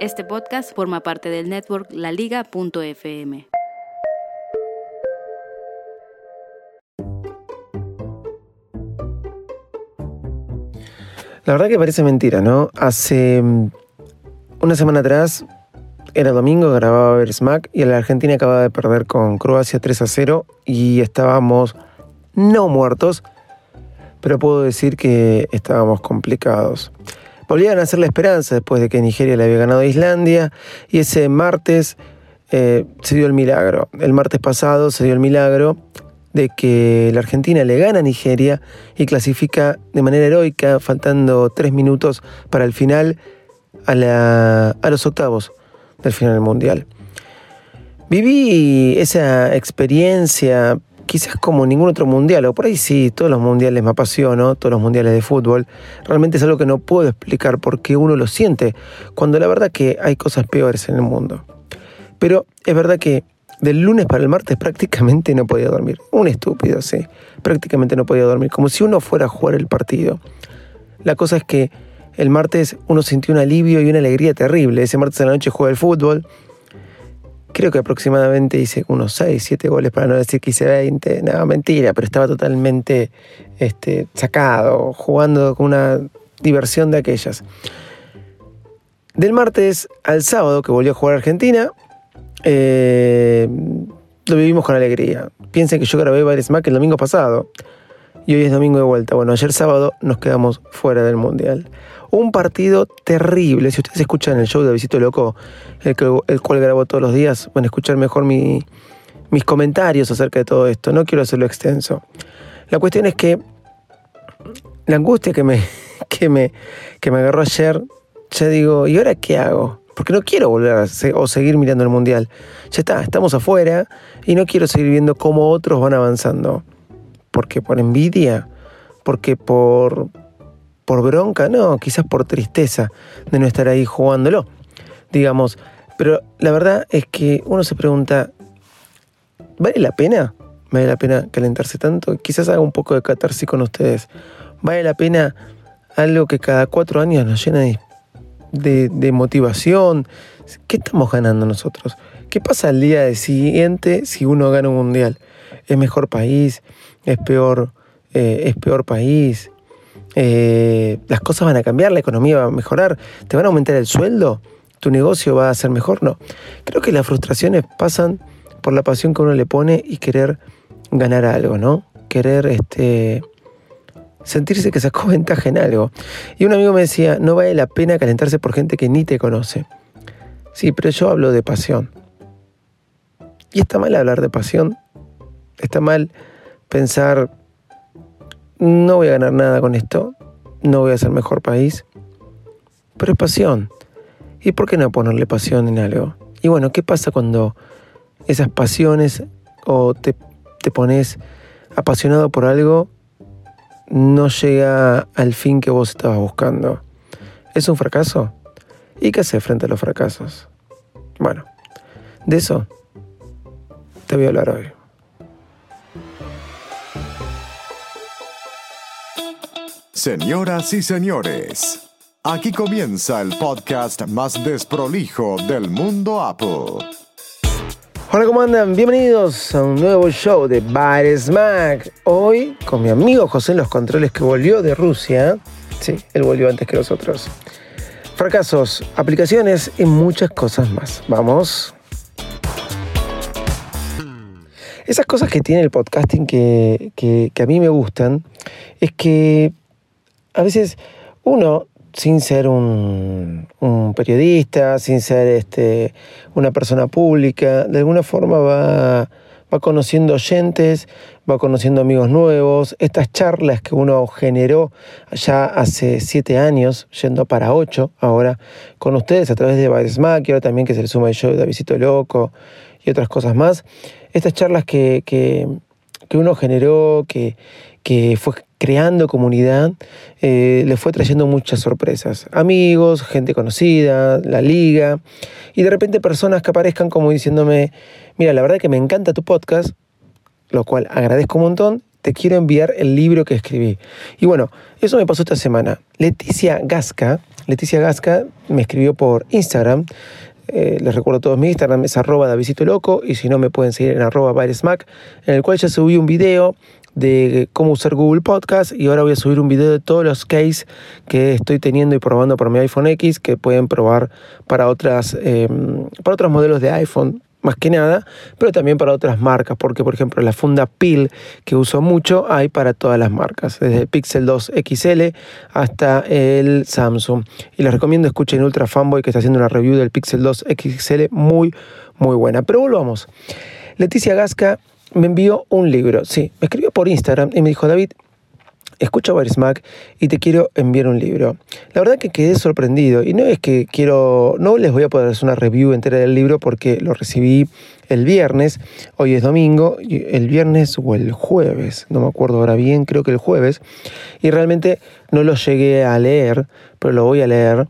Este podcast forma parte del network laliga.fm. La verdad que parece mentira, ¿no? Hace mm, una semana atrás, era domingo, grababa ver Smack y la Argentina acababa de perder con Croacia 3 a 0 y estábamos no muertos, pero puedo decir que estábamos complicados. Volvían a hacer la esperanza después de que Nigeria le había ganado a Islandia y ese martes eh, se dio el milagro. El martes pasado se dio el milagro de que la Argentina le gana a Nigeria y clasifica de manera heroica, faltando tres minutos para el final, a, a los octavos del final del Mundial. Viví esa experiencia quizás como ningún otro mundial, o por ahí sí, todos los mundiales me apasiono, todos los mundiales de fútbol. Realmente es algo que no puedo explicar porque uno lo siente, cuando la verdad que hay cosas peores en el mundo. Pero es verdad que del lunes para el martes prácticamente no podía dormir. Un estúpido, sí. Prácticamente no podía dormir, como si uno fuera a jugar el partido. La cosa es que el martes uno sintió un alivio y una alegría terrible. Ese martes a la noche jugué el fútbol. Creo que aproximadamente hice unos 6, 7 goles, para no decir que hice 20. Nada, mentira, pero estaba totalmente este, sacado, jugando con una diversión de aquellas. Del martes al sábado, que volvió a jugar Argentina, eh, lo vivimos con alegría. Piensen que yo grabé más que el domingo pasado. Y hoy es domingo de vuelta. Bueno, ayer sábado nos quedamos fuera del Mundial. Un partido terrible. Si ustedes escuchan el show de Visito Loco, el, cual grabo todos los días, van a escuchar mejor mis comentarios acerca de todo esto. No quiero hacerlo extenso. La cuestión es que la angustia que me, que me, que me agarró ayer, ya digo, ¿y ahora qué hago? porque no quiero volver a o seguir mirando el mundial. Ya está, estamos afuera y no quiero seguir viendo cómo otros van avanzando. Porque por envidia, porque por, por bronca, no, quizás por tristeza de no estar ahí jugándolo, digamos. Pero la verdad es que uno se pregunta, ¿vale la pena? ¿Vale la pena calentarse tanto? Quizás haga un poco de catarsis con ustedes. ¿Vale la pena algo que cada cuatro años nos llena de de, motivación. ¿Qué estamos ganando nosotros? ¿Qué pasa el día siguiente si uno gana un mundial? ¿Es mejor país? ¿Es peor, eh, es peor país? Eh, ¿Las cosas van a cambiar? ¿La economía va a mejorar? ¿Te van a aumentar el sueldo? ¿Tu negocio va a ser mejor? No. Creo que las frustraciones pasan por la pasión que uno le pone y querer ganar algo, ¿no? Querer este, sentirse que sacó ventaja en algo. Y un amigo me decía, no vale la pena calentarse por gente que ni te conoce. Sí, pero yo hablo de pasión. Y está mal hablar de pasión. Está mal pensar, no voy a ganar nada con esto, no voy a ser mejor país. Pero es pasión. ¿Y por qué no ponerle pasión en algo? Y bueno, ¿qué pasa cuando esas pasiones o te, te pones apasionado por algo no llega al fin que vos estabas buscando. ¿Es un fracaso? ¿Y qué hacer frente a los fracasos? Bueno, de eso te voy a hablar hoy. Señoras y señores, aquí comienza el podcast más desprolijo del mundo Apple. Hola, ¿cómo andan? Bienvenidos a un nuevo show de Bar Smack. Hoy con mi amigo José en los controles que volvió de Rusia. Sí, él volvió antes que nosotros. Fracasos, aplicaciones y muchas cosas más. Vamos. Esas cosas que tiene el podcasting que, que a mí me gustan es que a veces uno sin ser un, periodista, sin ser este, una persona pública, de alguna forma va, va conociendo oyentes, va conociendo amigos nuevos. Estas charlas que uno generó ya hace siete años, yendo para ocho ahora, con ustedes a través de Baresmack y ahora también que se le suma el show de Davidito Loco y otras cosas más. Estas charlas que, que, que uno generó, que, que fue creando comunidad, eh, le fue trayendo muchas sorpresas. Amigos, gente conocida, la liga, y de repente personas que aparezcan como diciéndome, mira, la verdad que me encanta tu podcast, lo cual agradezco un montón, te quiero enviar el libro que escribí. Y bueno, eso me pasó esta semana. Leticia Gasca, Leticia Gasca me escribió por Instagram, eh, les recuerdo a todos mi Instagram es arroba Davidito Loco y si no me pueden seguir en arroba Smack, en el cual ya subí un video de cómo usar Google Podcast y ahora voy a subir un video de todos los cases que estoy teniendo y probando por mi iPhone X que pueden probar para, otras, em, para otros modelos de iPhone más que nada, pero también para otras marcas, porque por ejemplo la funda PIL que uso mucho hay para todas las marcas, desde el Pixel 2 XL hasta el Samsung. Y les recomiendo escuchen Ultra Fanboy que está haciendo una review del Pixel 2 XL muy, muy buena. Pero volvamos. Leticia Gasca me envió un libro, sí, me escribió por Instagram y me dijo, David, escucho a Mac y te quiero enviar un libro. La verdad que quedé sorprendido y no es que quiero, no les voy a poder hacer una review entera del libro porque lo recibí el viernes, hoy es domingo, el viernes o el jueves, no me acuerdo ahora bien, creo que el jueves, y realmente no lo llegué a leer, pero lo voy a leer.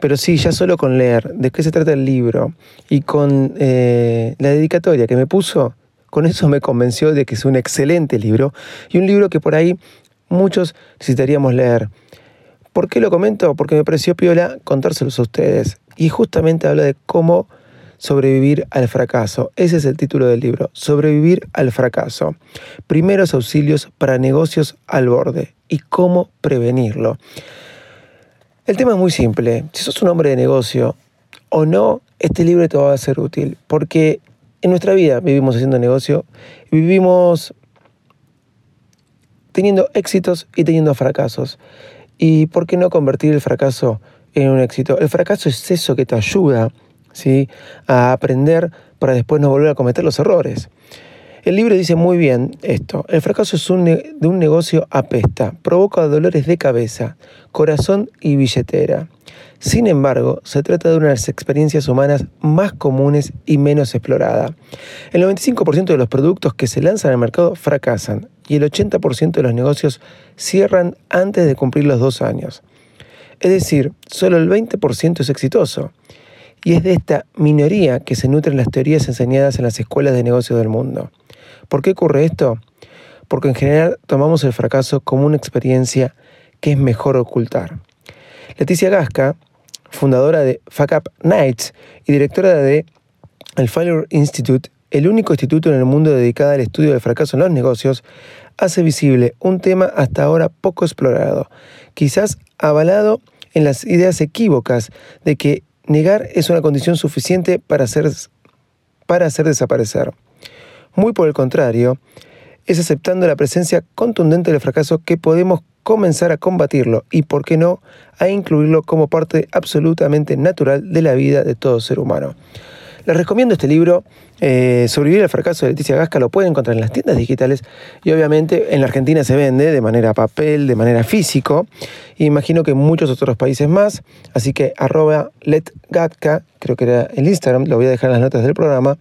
Pero sí, ya solo con leer de qué se trata el libro y con eh, la dedicatoria que me puso, con eso me convenció de que es un excelente libro y un libro que por ahí muchos necesitaríamos leer. ¿Por qué lo comento? Porque me pareció piola contárselos a ustedes. Y justamente habla de cómo sobrevivir al fracaso. Ese es el título del libro, Sobrevivir al fracaso. Primeros auxilios para negocios al borde y cómo prevenirlo. El tema es muy simple. Si sos un hombre de negocio o no, este libro te va a ser útil porque en nuestra vida vivimos haciendo negocio vivimos teniendo éxitos y teniendo fracasos. ¿Y por qué no convertir el fracaso en un éxito? El fracaso es eso que te ayuda ¿sí? a aprender para después no volver a cometer los errores. El libro dice muy bien esto. El fracaso es un de un negocio apesta, provoca dolores de cabeza, corazón y billetera. Sin embargo, se trata de una de las experiencias humanas más comunes y menos exploradas. El 95% de los productos que se lanzan al mercado fracasan y el 80% de los negocios cierran antes de cumplir los dos años. Es decir, solo el 20% es exitoso. Y es de esta minoría que se nutren las teorías enseñadas en las escuelas de negocios del mundo. ¿Por qué ocurre esto? Porque en general tomamos el fracaso como una experiencia que es mejor ocultar. Leticia Gasca fundadora de Fuck Up Nights y directora de el Failure Institute, el único instituto en el mundo dedicado al estudio del fracaso en los negocios, hace visible un tema hasta ahora poco explorado, quizás avalado en las ideas equívocas de que negar es una condición suficiente para hacer, para hacer desaparecer. Muy por el contrario, es aceptando la presencia contundente del fracaso que podemos comenzar a combatirlo y, por qué no, a incluirlo como parte absolutamente natural de la vida de todo ser humano. Les recomiendo este libro, eh, Sobrevivir al fracaso de Leticia Gasca, lo pueden encontrar en las tiendas digitales y obviamente en la Argentina se vende de manera papel, de manera físico, imagino que en muchos otros países más, así que arroba letgatka, creo que era el Instagram, lo voy a dejar en las notas del programa,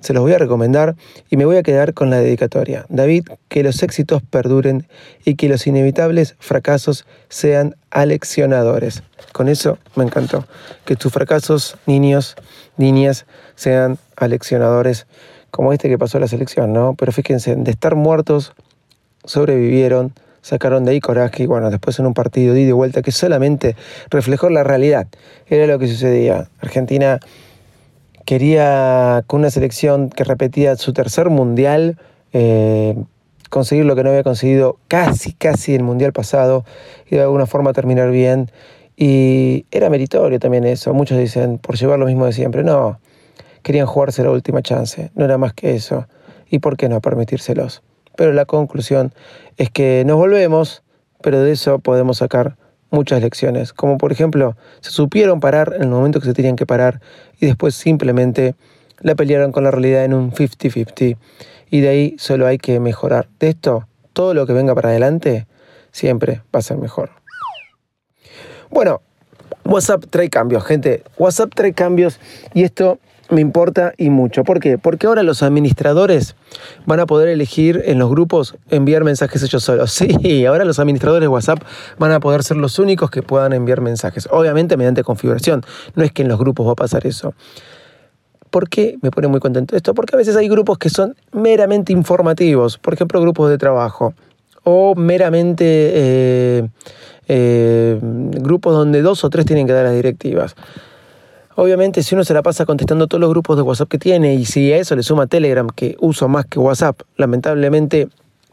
se los voy a recomendar y me voy a quedar con la dedicatoria. David, que los éxitos perduren y que los inevitables fracasos sean aleccionadores. Con eso me encantó. Que tus fracasos, niños, niñas, sean aleccionadores, como este que pasó la selección, ¿no? Pero fíjense, de estar muertos, sobrevivieron, sacaron de ahí coraje y bueno, después en un partido de vuelta que solamente reflejó la realidad. Era lo que sucedía. Argentina quería con una selección que repetía su tercer mundial eh, conseguir lo que no había conseguido casi, casi el mundial pasado y de alguna forma terminar bien. Y era meritorio también eso. Muchos dicen, por llevar lo mismo de siempre. No, querían jugarse la última chance. No era más que eso. ¿Y por qué no permitírselos? Pero la conclusión es que nos volvemos, pero de eso podemos sacar muchas lecciones, como por ejemplo, se supieron parar en el momento que se tenían que parar y después simplemente la pelearon con la realidad en un 50-50 y de ahí solo hay que mejorar. De esto, todo lo que venga para adelante siempre va a ser mejor. Bueno, WhatsApp trae cambios, gente. WhatsApp trae cambios y esto me importa y mucho. ¿Por qué? Porque ahora los administradores van a poder elegir en los grupos enviar mensajes ellos solos. Sí, ahora los administradores de WhatsApp van a poder ser los únicos que puedan enviar mensajes. Obviamente mediante configuración. No es que en los grupos va a pasar eso. ¿Por qué me pone muy contento esto? Porque a veces hay grupos que son meramente informativos. Por ejemplo, grupos de trabajo. O meramente eh, eh, grupos donde dos o tres tienen que dar las directivas. Obviamente, si uno se la pasa contestando todos los grupos de WhatsApp que tiene y si a eso le suma Telegram, que uso más que WhatsApp, lamentablemente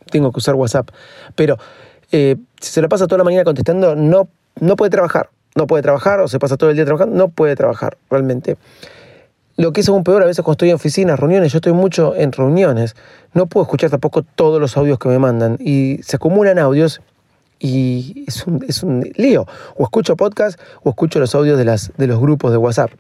tengo que usar WhatsApp, pero eh, si se la pasa toda la mañana contestando, no, no puede trabajar. No puede trabajar o se pasa todo el día trabajando, no puede trabajar realmente. Lo que es aún peor, a veces cuando estoy en oficinas, reuniones, yo estoy mucho en reuniones, no puedo escuchar tampoco todos los audios que me mandan y se acumulan audios y es un, es un lío. O escucho podcast o escucho los audios de, las, de los grupos de WhatsApp.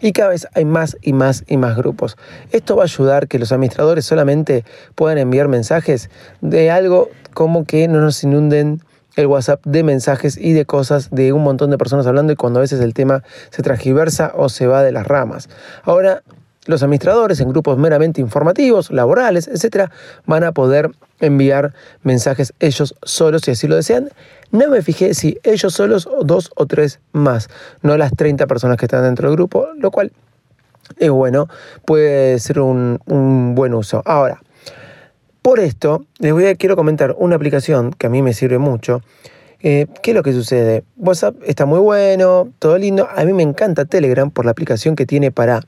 Y cada vez hay más y más y más grupos. Esto va a ayudar que los administradores solamente puedan enviar mensajes de algo como que no nos inunden el WhatsApp de mensajes y de cosas de un montón de personas hablando y cuando a veces el tema se transgiversa o se va de las ramas. Ahora los administradores en grupos meramente informativos, laborales, etcétera, van a poder enviar mensajes ellos solos si así lo desean. No me fijé si ellos solos o dos o tres más, no las 30 personas que están dentro del grupo, lo cual es bueno, puede ser un, buen uso. Ahora, por esto, les voy a, quiero comentar una aplicación que a mí me sirve mucho. Eh, ¿Qué es lo que sucede? WhatsApp está muy bueno, todo lindo. A mí me encanta Telegram por la aplicación que tiene para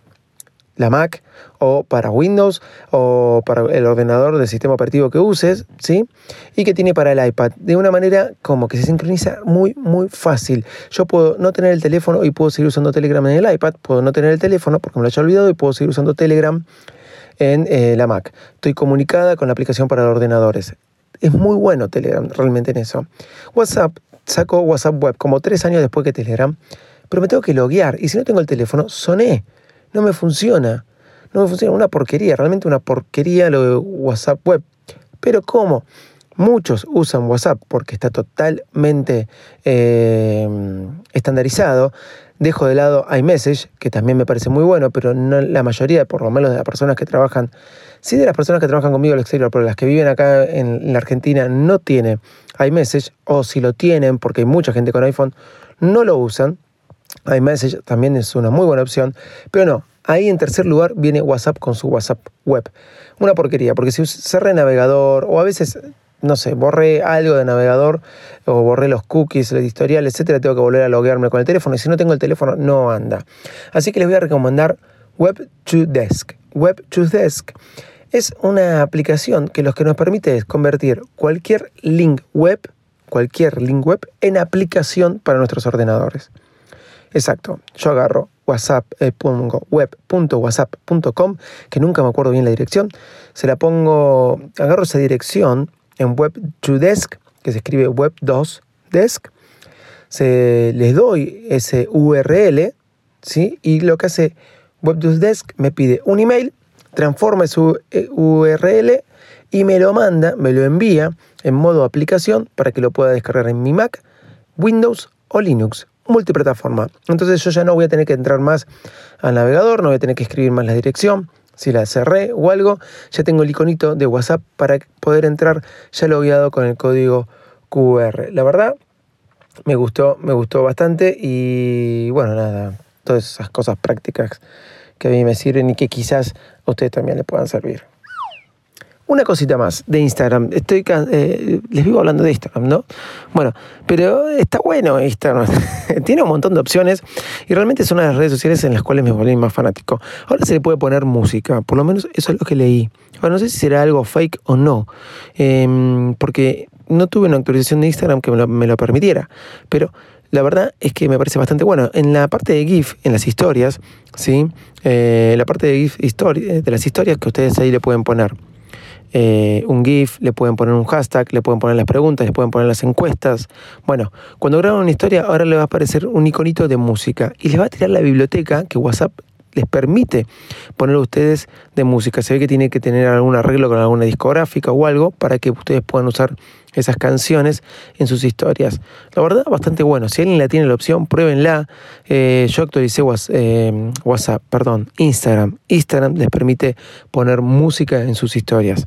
la Mac o para Windows o para el ordenador del sistema operativo que uses, ¿sí? Y que tiene para el iPad, de una manera como que se sincroniza muy, muy fácil. Yo puedo no tener el teléfono y puedo seguir usando Telegram en el iPad, puedo no tener el teléfono porque me lo haya olvidado y puedo seguir usando Telegram en eh, la Mac. Estoy comunicada con la aplicación para ordenadores. Es muy bueno Telegram realmente en eso. WhatsApp, saco WhatsApp Web como tres años después que Telegram, pero me tengo que loguear y si no tengo el teléfono, soné no me funciona. No me funciona, una porquería, realmente una porquería lo de WhatsApp web. Pero ¿cómo? Muchos usan WhatsApp porque está totalmente eh, estandarizado. Dejo de lado iMessage, que también me parece muy bueno, pero no la mayoría, por lo menos de las personas que trabajan, sí de las personas que trabajan conmigo al exterior, pero las que viven acá en la Argentina no tienen iMessage, o si lo tienen, porque hay mucha gente con iPhone, no lo usan iMessage también es una muy buena opción, pero no, ahí en tercer lugar viene WhatsApp con su WhatsApp web. Una porquería, porque si cerré navegador o a veces, no sé, borré algo de navegador o borré los cookies, el historial, etcétera, tengo que volver a loguearme con el teléfono y si no tengo el teléfono no anda. Así que les voy a recomendar Web2Desk. Web2Desk es una aplicación que lo que nos permite es convertir cualquier link web, cualquier link web en aplicación para nuestros ordenadores. Exacto, yo agarro WhatsApp, eh, pongo web.whatsapp.com, que nunca me acuerdo bien la dirección, se la pongo, agarro esa dirección en web2desk, que se escribe web2desk, se, les doy ese URL, ¿sí? y lo que hace web2desk me pide un email, transforma su eh, URL y me lo manda, me lo envía en modo aplicación para que lo pueda descargar en mi Mac, Windows o Linux multiplataforma. Entonces yo ya no voy a tener que entrar más al navegador, no voy a tener que escribir más la dirección. Si la cerré o algo, ya tengo el iconito de WhatsApp para poder entrar ya logueado con el código QR. La verdad, me gustó, me gustó bastante y bueno, nada, todas esas cosas prácticas que a mí me sirven y que quizás a ustedes también les puedan servir. Una cosita más de Instagram. Estoy eh, les vivo hablando de Instagram, ¿no? Bueno, pero está bueno Instagram. Tiene un montón de opciones y realmente es una de las redes sociales en las cuales me volví más fanático. Ahora se le puede poner música, por lo menos eso es lo que leí. Ahora no sé si será algo fake o no, em, porque no tuve una actualización de Instagram que me lo, permitiera, pero la verdad es que me parece bastante bueno. En la parte de GIF, en las historias, ¿sí? Eh, la parte de GIF de las historias que ustedes ahí le pueden poner eh, un GIF, le pueden poner un hashtag, le pueden poner las preguntas, le pueden poner las encuestas. Bueno, cuando graban una historia, ahora le va a aparecer un iconito de música y les va a tirar la biblioteca que WhatsApp les permite poner a ustedes de música. Se ve que tiene que tener algún arreglo con alguna discográfica o algo para que ustedes puedan usar esas canciones en sus historias. La verdad, bastante bueno. Si alguien la tiene la opción, pruébenla. Eh, yo actualicé eh, WhatsApp, perdón, Instagram. Instagram les permite poner música en sus historias.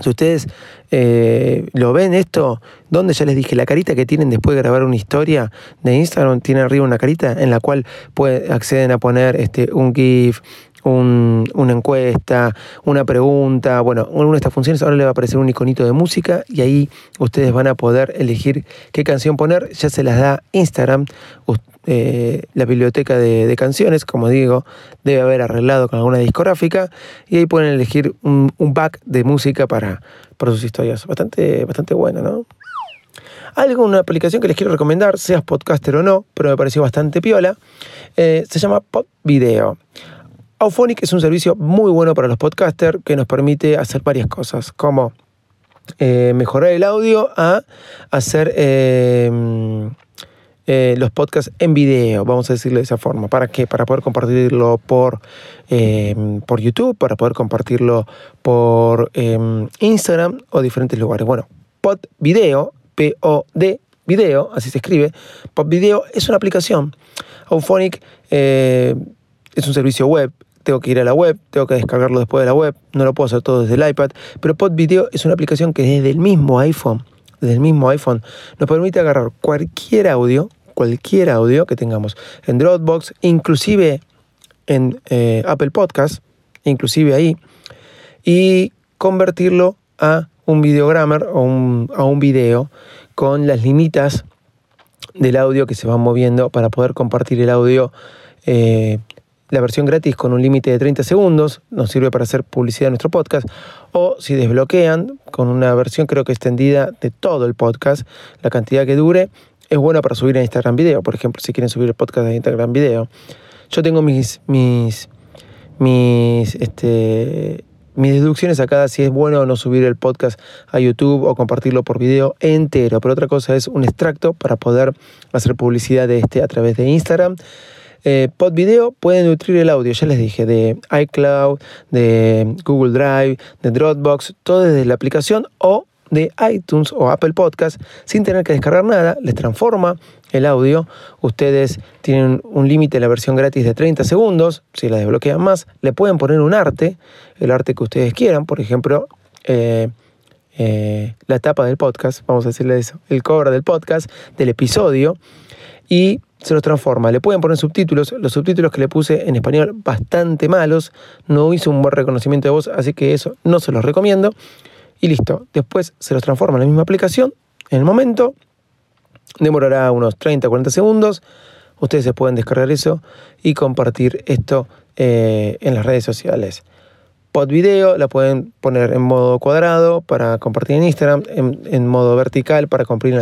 Si ustedes eh, lo ven esto, donde ya les dije, la carita que tienen después de grabar una historia de Instagram, tiene arriba una carita en la cual pueden, acceden a poner este, un GIF, una encuesta, una pregunta, bueno, una de estas funciones ahora le va a aparecer un iconito de música y ahí ustedes van a poder elegir qué canción poner, ya se las da Instagram, eh, la biblioteca de, canciones, como digo, debe haber arreglado con alguna discográfica y ahí pueden elegir un, un back de música para, para sus historias. Bastante, bastante bueno, ¿no? Algo, una aplicación que les quiero recomendar, seas podcaster o no, pero me pareció bastante piola, eh, se llama Pod Video. Auphonic es un servicio muy bueno para los podcasters que nos permite hacer varias cosas, como eh, mejorar el audio a hacer eh, eh, los podcasts en video, vamos a decirlo de esa forma. ¿Para qué? Para poder compartirlo por, por YouTube, para poder compartirlo por Instagram o diferentes lugares. Bueno, Pod Video, P-O-D, video, así se escribe. Pod Video es una aplicación. Auphonic es un servicio web tengo que ir a la web, tengo que descargarlo después de la web, no lo puedo hacer todo desde el iPad, pero Pod Video es una aplicación que desde el mismo iPhone, desde el mismo iPhone, nos permite agarrar cualquier audio, cualquier audio que tengamos en Dropbox, inclusive en eh, Apple Podcast, inclusive ahí, y convertirlo a un videogrammer o a un video con las limitas del audio que se van moviendo para poder compartir el audio eh, la versión gratis con un límite de 30 segundos, nos sirve para hacer publicidad en nuestro podcast, o si desbloquean con una versión creo que extendida de todo el podcast, la cantidad que dure, es buena para subir a Instagram Video, por ejemplo, si quieren subir el podcast a Instagram Video. Yo tengo mis, mis, mis, este, mis deducciones acá si es bueno o no subir el podcast a YouTube o compartirlo por video entero, pero otra cosa es un extracto para poder hacer publicidad de este a través de Instagram. Eh, Pod Video puede nutrir el audio, ya les dije, de iCloud, de Google Drive, de Dropbox, todo desde la aplicación o de iTunes o Apple Podcast. Sin tener que descargar nada, les transforma el audio. Ustedes tienen un límite la versión gratis de 30 segundos, si la desbloquean más, le pueden poner un arte, el arte que ustedes quieran, por ejemplo, eh, eh, la tapa del podcast, vamos a decirle eso, el cover del podcast, del episodio, y se los transforma. Le pueden poner subtítulos. Los subtítulos que le puse en español bastante malos. No hizo un buen reconocimiento de voz, así que eso no se los recomiendo. Y listo. Después se los transforma en la misma aplicación. En el momento. Demorará unos 30, 40 segundos. Ustedes se pueden descargar eso y compartir esto eh, en las redes sociales. Pod video la pueden poner en modo cuadrado para compartir en Instagram, en, modo vertical para compartir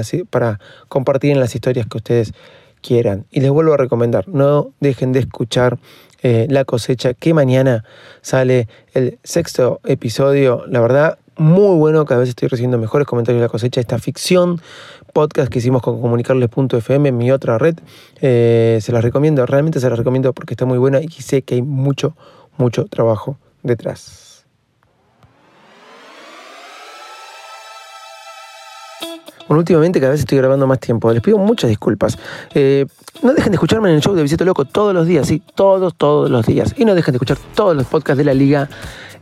en las historias que ustedes quieran. Y les vuelvo a recomendar, no dejen de escuchar eh, La cosecha, que mañana sale el sexto episodio. La verdad, muy bueno, cada vez estoy recibiendo mejores comentarios de La cosecha, esta ficción podcast que hicimos con comunicarles.fm, mi otra red. Eh, se las recomiendo, realmente se las recomiendo porque está muy buena y sé que hay mucho, mucho trabajo detrás. Bueno, últimamente cada vez estoy grabando más tiempo. Les pido muchas disculpas. Eh, no dejen de escucharme en el show de Visito Loco todos los días, sí, todos, todos los días. Y no dejen de escuchar todos los podcasts de la Liga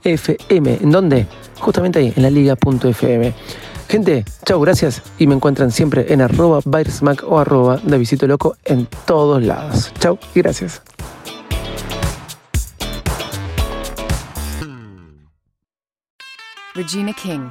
FM. ¿En dónde? Justamente ahí, en la liga.fm. Gente, chao, gracias. Y me encuentran siempre en arroba o arroba de Visito Loco en todos lados. Chao y gracias. Regina King